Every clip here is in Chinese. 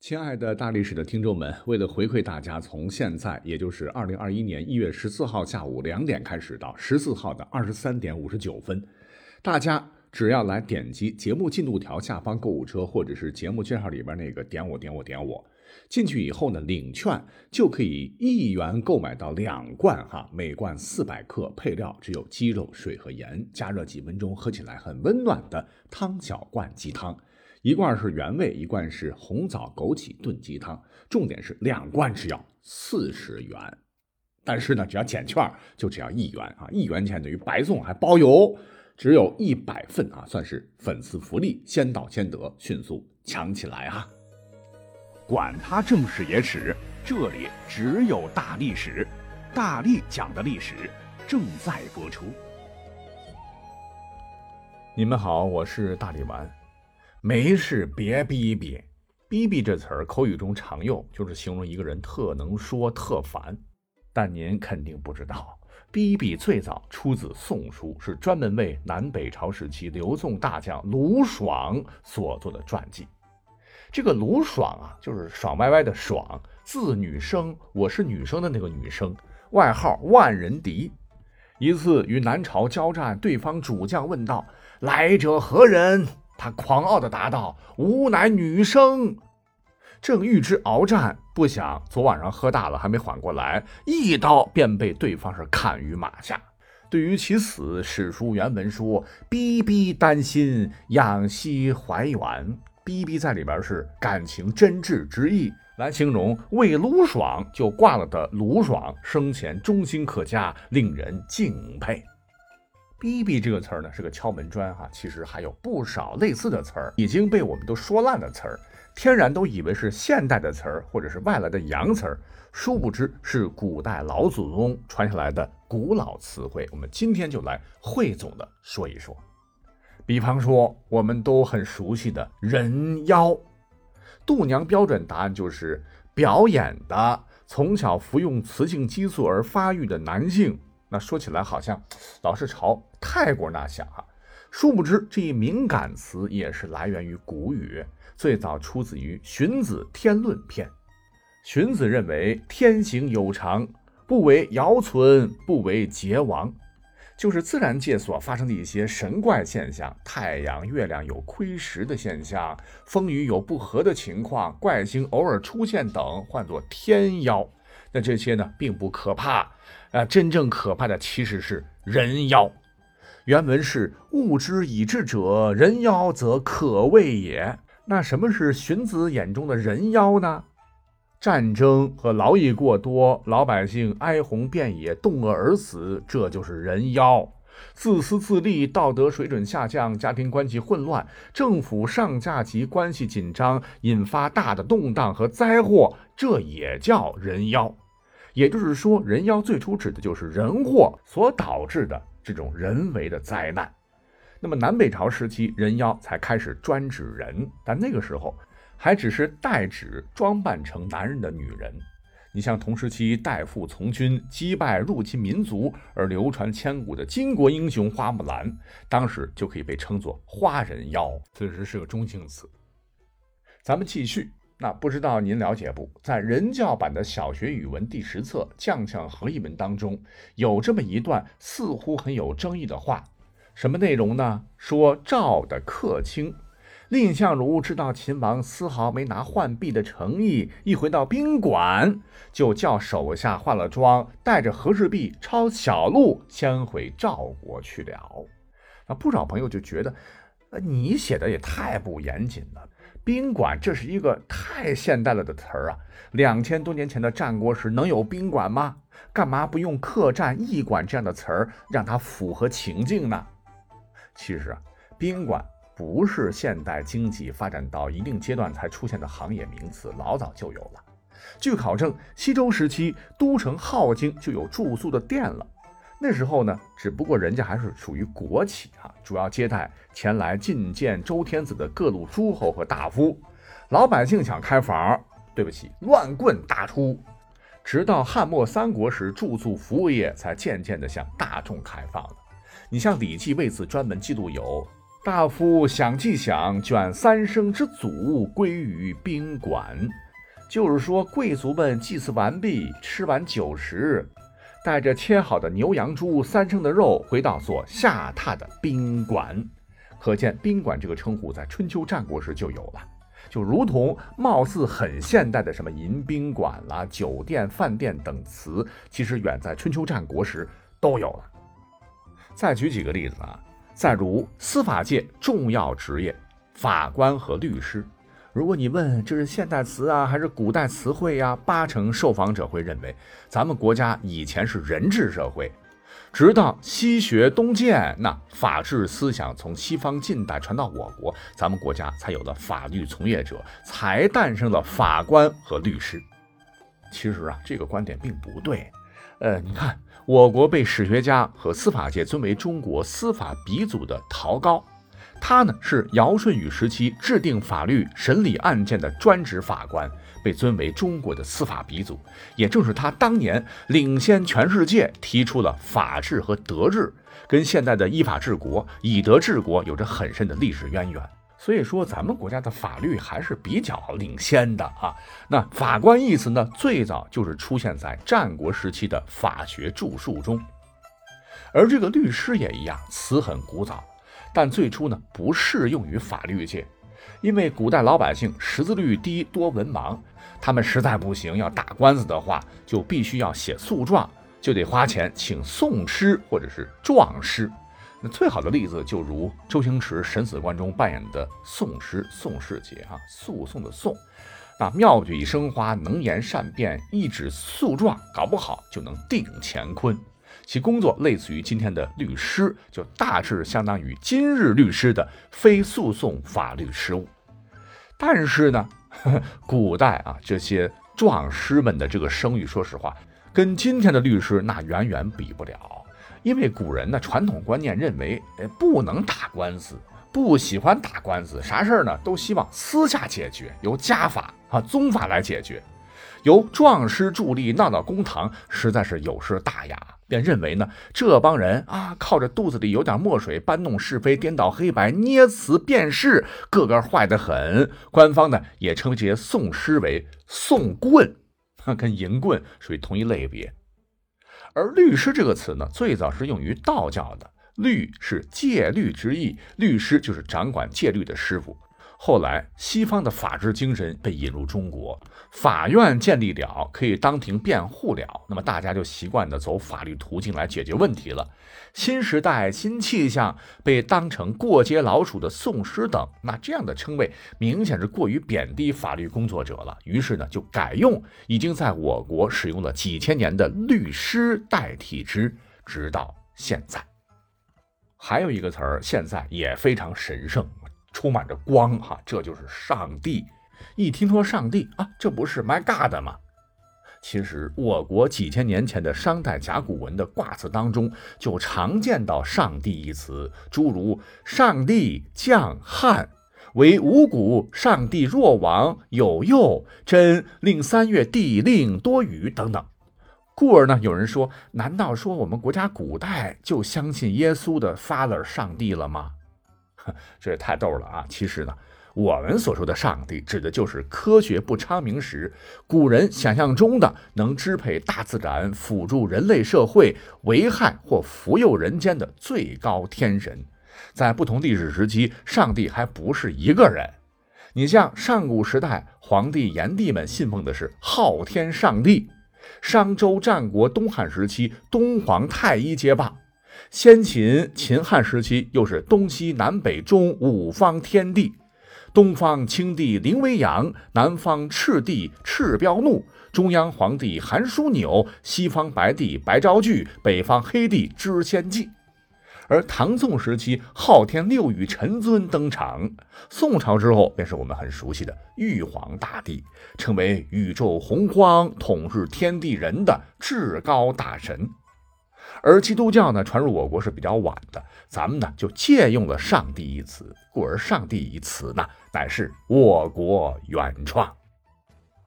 亲爱的大历史的听众们，为了回馈大家，从现在也就是二零二一年一月十四号下午两点开始到十四号的二十三点五十九分，大家只要来点击节目进度条下方购物车，或者是节目介绍里边那个点我点我点我，进去以后呢，领券就可以一元购买到两罐哈，每罐四百克，配料只有鸡肉、水和盐，加热几分钟，喝起来很温暖的汤小罐鸡汤。一罐是原味，一罐是红枣枸杞炖鸡汤。重点是两罐只要四十元，但是呢，只要减券就只要一元啊！一元钱等于白送还包邮，只有一百份啊，算是粉丝福利，先到先得，迅速抢起来啊！管他正史野史，这里只有大历史，大力讲的历史正在播出。你们好，我是大力丸。没事，别逼逼，逼逼这词儿口语中常用，就是形容一个人特能说、特烦。但您肯定不知道，逼逼最早出自《宋书》，是专门为南北朝时期刘宋大将卢爽所做的传记。这个卢爽啊，就是爽歪歪的爽，字女生，我是女生的那个女生，外号万人敌。一次与南朝交战，对方主将问道：“来者何人？”他狂傲地答道：“吾乃女生。”正欲之鏖战，不想昨晚上喝大了，还没缓过来，一刀便被对方是砍于马下。对于其死，史书原文说：“逼逼担心，仰息怀远。”逼逼在里边是感情真挚之意，来形容为卢爽就挂了的卢爽生前忠心可嘉，令人敬佩。逼逼这个词儿呢是个敲门砖哈，其实还有不少类似的词儿已经被我们都说烂的词儿，天然都以为是现代的词儿或者是外来的洋词儿，殊不知是古代老祖宗传下来的古老词汇。我们今天就来汇总的说一说。比方说我们都很熟悉的人妖，度娘标准答案就是表演的，从小服用雌性激素而发育的男性。那说起来好像老是朝泰国那想啊，殊不知这一敏感词也是来源于古语，最早出自于《荀子·天论》篇。荀子认为天行有常，不为尧存，不为桀亡，就是自然界所发生的一些神怪现象，太阳、月亮有亏蚀的现象，风雨有不和的情况，怪星偶尔出现等，唤作天妖。那这些呢，并不可怕。啊，真正可怕的其实是人妖。原文是“物之以智者，人妖则可畏也”。那什么是荀子眼中的人妖呢？战争和劳役过多，老百姓哀鸿遍野，冻饿而死，这就是人妖。自私自利，道德水准下降，家庭关系混乱，政府上下级关系紧张，引发大的动荡和灾祸，这也叫人妖。也就是说，人妖最初指的就是人祸所导致的这种人为的灾难。那么南北朝时期，人妖才开始专指人，但那个时候还只是代指装扮成男人的女人。你像同时期代父从军击败入侵民族而流传千古的巾帼英雄花木兰，当时就可以被称作花人妖，此时是个中性词。咱们继续。那不知道您了解不？在人教版的小学语文第十册《将相和议文》当中，有这么一段似乎很有争议的话，什么内容呢？说赵的客卿蔺相如知道秦王丝毫没拿浣碧的诚意，一回到宾馆，就叫手下化了妆，带着和氏璧抄小路，先回赵国去了。那不少朋友就觉得，呃，你写的也太不严谨了。宾馆，这是一个太现代了的词儿啊！两千多年前的战国时能有宾馆吗？干嘛不用客栈、驿馆这样的词儿，让它符合情境呢？其实啊，宾馆不是现代经济发展到一定阶段才出现的行业名词，老早就有了。据考证，西周时期都城镐京就有住宿的店了。那时候呢，只不过人家还是属于国企啊，主要接待前来觐见周天子的各路诸侯和大夫。老百姓想开房，对不起，乱棍打出。直到汉末三国时，住宿服务业才渐渐地向大众开放了。你像《礼记》为此专门记录有：“大夫想既想，卷三生之祖归于宾馆。就是说，贵族们祭祀完毕，吃完酒食，带着切好的牛羊猪三生的肉，回到所下榻的宾馆。可见，宾馆这个称呼在春秋战国时就有了，就如同貌似很现代的什么迎宾馆啦、酒店、饭店等词，其实远在春秋战国时都有了。再举几个例子啊。再如司法界重要职业，法官和律师。如果你问这是现代词啊，还是古代词汇呀？八成受访者会认为，咱们国家以前是人治社会，直到西学东渐，那法治思想从西方近代传到我国，咱们国家才有了法律从业者，才诞生了法官和律师。其实啊，这个观点并不对。呃，你看。我国被史学家和司法界尊为中国司法鼻祖的陶高，他呢是尧舜禹时期制定法律、审理案件的专职法官，被尊为中国的司法鼻祖。也正是他当年领先全世界提出了法治和德治，跟现在的依法治国、以德治国有着很深的历史渊源。所以说，咱们国家的法律还是比较领先的啊。那法官一词呢，最早就是出现在战国时期的法学著述中。而这个律师也一样，词很古早，但最初呢不适用于法律界，因为古代老百姓识字率低，多文盲，他们实在不行要打官司的话，就必须要写诉状，就得花钱请讼师或者是状师。那最好的例子就如周星驰《审死官》中扮演的宋师宋世杰啊，诉讼的讼，那妙笔生花，能言善辩，一纸诉状，搞不好就能定乾坤。其工作类似于今天的律师，就大致相当于今日律师的非诉讼法律事务。但是呢，呵呵古代啊这些状师们的这个声誉，说实话，跟今天的律师那远远比不了。因为古人呢，传统观念认为，哎，不能打官司，不喜欢打官司，啥事儿呢都希望私下解决，由家法啊宗法来解决，由壮师助力闹到公堂，实在是有失大雅，便认为呢，这帮人啊，靠着肚子里有点墨水，搬弄是非，颠倒黑白，捏词辨事，个个坏得很。官方呢，也称这些讼师为讼棍，跟淫棍属于同一类别。而律师这个词呢，最早是用于道教的，律是戒律之意，律师就是掌管戒律的师傅。后来，西方的法治精神被引入中国，法院建立了，可以当庭辩护了，那么大家就习惯的走法律途径来解决问题了。新时代新气象被当成过街老鼠的讼师等，那这样的称谓明显是过于贬低法律工作者了。于是呢，就改用已经在我国使用了几千年的律师代替之，直到现在。还有一个词儿，现在也非常神圣。充满着光哈，这就是上帝。一听说上帝啊，这不是 My God 吗？其实我国几千年前的商代甲骨文的卦辞当中，就常见到“上帝”一词，诸如“上帝降旱，为五谷；上帝若亡，有佑，真令三月地令多雨”等等。故而呢，有人说，难道说我们国家古代就相信耶稣的 Father 上帝了吗？这也太逗了啊！其实呢，我们所说的上帝，指的就是科学不昌明时，古人想象中的能支配大自然、辅助人类社会、危害或福佑人间的最高天神。在不同历史时期，上帝还不是一个人。你像上古时代，皇帝炎帝们信奉的是昊天上帝；商周、战国、东汉时期，东皇太一接棒。先秦、秦汉时期，又是东西南北中五方天地。东方青帝林威阳，南方赤帝赤彪怒，中央皇帝韩枢纽，西方白帝白昭聚，北方黑帝知仙稷。而唐宋时期，昊天六御陈尊登场。宋朝之后，便是我们很熟悉的玉皇大帝，成为宇宙洪荒、统治天地人的至高大神。而基督教呢，传入我国是比较晚的，咱们呢就借用了“上帝”一词，故而“上帝”一词呢，乃是我国原创。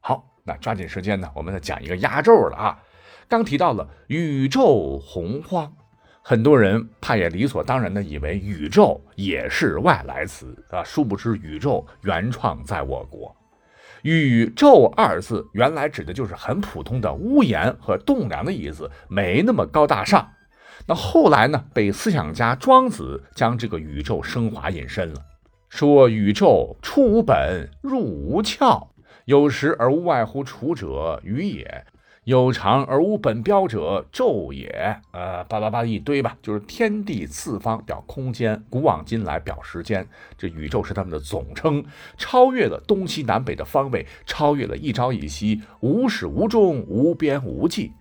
好，那抓紧时间呢，我们再讲一个压轴了啊！刚提到了宇宙洪荒，很多人怕也理所当然的以为宇宙也是外来词啊，殊不知宇宙原创在我国。宇宙二字原来指的就是很普通的屋檐和栋梁的意思，没那么高大上。那后来呢，被思想家庄子将这个宇宙升华引申了，说宇宙出无本，入无窍，有时而无外乎处者，与也。有常而无本标者，宙也。呃，叭叭叭一堆吧，就是天地四方表空间，古往今来表时间。这宇宙是他们的总称，超越了东西南北的方位，超越了一朝一夕，无始无终，无边无际。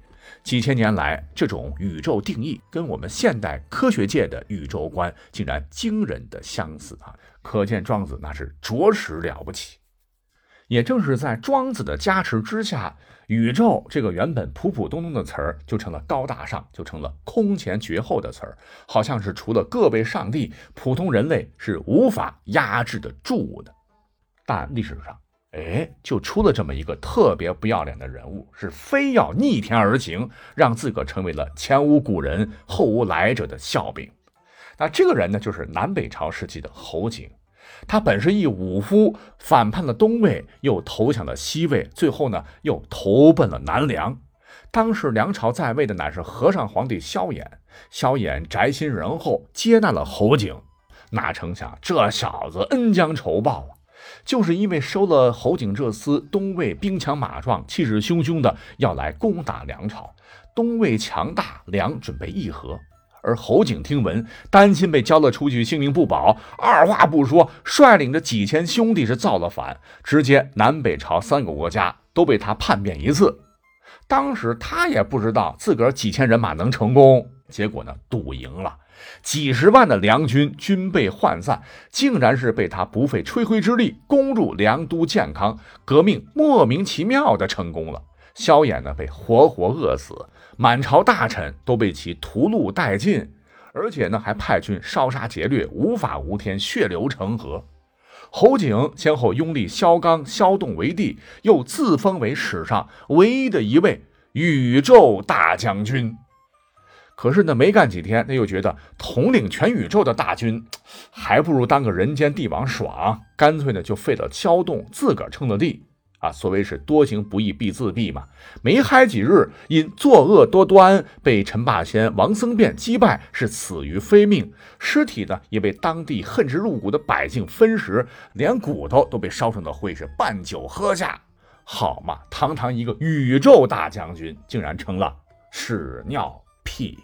几千年来，这种宇宙定义跟我们现代科学界的宇宙观竟然惊人的相似啊！可见庄子那是着实了不起。也正是在庄子的加持之下。宇宙这个原本普普通通的词儿，就成了高大上，就成了空前绝后的词儿，好像是除了各位上帝，普通人类是无法压制得住的。但历史上，哎，就出了这么一个特别不要脸的人物，是非要逆天而行，让自个成为了前无古人后无来者的笑柄。那这个人呢，就是南北朝时期的侯景。他本是一武夫，反叛了东魏，又投降了西魏，最后呢又投奔了南梁。当时梁朝在位的乃是和尚皇帝萧衍，萧衍宅心仁厚，接纳了侯景。哪成想这小子恩将仇报啊！就是因为收了侯景这厮，东魏兵强马壮，气势汹汹的要来攻打梁朝。东魏强大，梁准备议和。而侯景听闻，担心被交了出去，性命不保，二话不说，率领着几千兄弟是造了反，直接南北朝三个国家都被他叛变一次。当时他也不知道自个儿几千人马能成功，结果呢，赌赢了，几十万的梁军军备涣散，竟然是被他不费吹灰之力攻入梁都建康，革命莫名其妙的成功了。萧衍呢，被活活饿死。满朝大臣都被其屠戮殆尽，而且呢还派军烧杀劫掠，无法无天，血流成河。侯景先后拥立萧纲、萧栋为帝，又自封为史上唯一的一位宇宙大将军。可是呢，没干几天，他又觉得统领全宇宙的大军，还不如当个人间帝王爽，干脆呢就废了萧栋，自个儿称了帝。啊，所谓是多行不义必自毙嘛。没嗨几日，因作恶多端，被陈霸先、王僧辩击败，是死于非命。尸体呢，也被当地恨之入骨的百姓分食，连骨头都被烧成了灰，是拌酒喝下。好嘛，堂堂一个宇宙大将军，竟然成了屎尿屁。